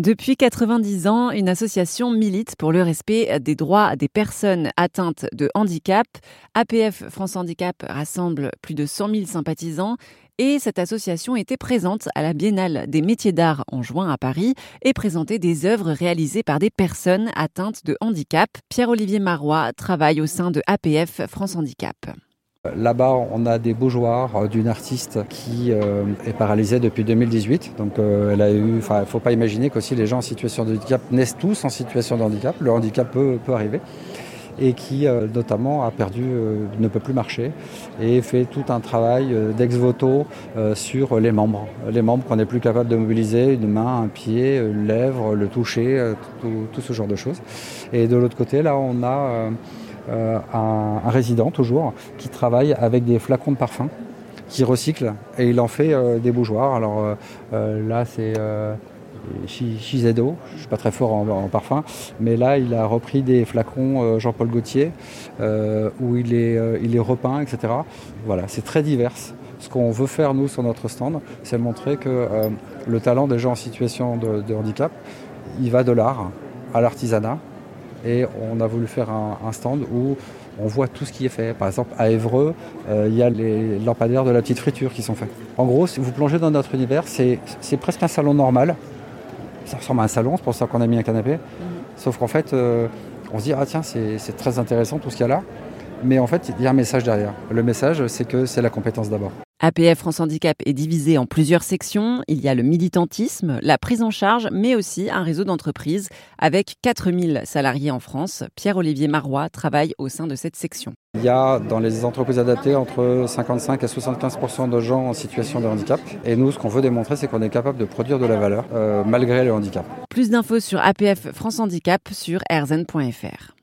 Depuis 90 ans, une association milite pour le respect des droits des personnes atteintes de handicap. APF France Handicap rassemble plus de 100 000 sympathisants et cette association était présente à la Biennale des métiers d'art en juin à Paris et présentait des œuvres réalisées par des personnes atteintes de handicap. Pierre-Olivier Marois travaille au sein de APF France Handicap. Là-bas, on a des bougeoirs euh, d'une artiste qui euh, est paralysée depuis 2018. Donc, euh, elle a eu. Enfin, il ne faut pas imaginer qu'aussi les gens en situation de handicap naissent tous en situation de handicap. Le handicap peut, arriver. Et qui, notamment, a perdu, ne peut plus marcher et fait tout un travail d'ex-voto sur les membres. Les membres qu'on n'est plus capable de mobiliser, une main, un pied, une lèvre, le toucher, tout, tout, ce genre de choses. Et de l'autre côté, là, on a euh, un, résident toujours qui travaille avec des flacons de parfum qui recycle et il en fait euh, des bougeoirs. Alors euh, là c'est Shizedo, je ne suis pas très fort en, parfum, mais là il a repris des flacons Jean-Paul Gaultier où il est, il est repeint, etc. Voilà, c'est très divers. Ce qu'on veut faire nous sur notre stand, c'est montrer que le talent des gens en situation de, de handicap, il va de l'art à l'artisanat et on a voulu faire un, stand où on voit tout ce qui est fait. Par exemple, à Évreux, euh, il y a les lampadaires de la petite friture qui sont faits. En gros, si vous plongez dans notre univers, c'est presque un salon normal. Ça ressemble à un salon, c'est pour ça qu'on a mis un canapé. Mhm. Sauf qu'en fait, euh, on se dit, ah tiens, c'est très intéressant tout ce qu'il y a là. Mais en fait, il y a un message derrière. Le message, c'est que c'est la compétence d'abord. APF France Handicap est divisé en plusieurs sections. Il y a le militantisme, la prise en charge, mais aussi un réseau d'entreprises avec 4000 salariés en France. Pierre-Olivier Marois travaille au sein de cette section. Il y a dans les entreprises adaptées entre 55 et 75 de gens en situation de handicap. Et nous, ce qu'on veut démontrer, c'est qu'on est capable de produire de la valeur euh, malgré le handicap. Plus d'infos sur APF France Handicap sur rzn.fr.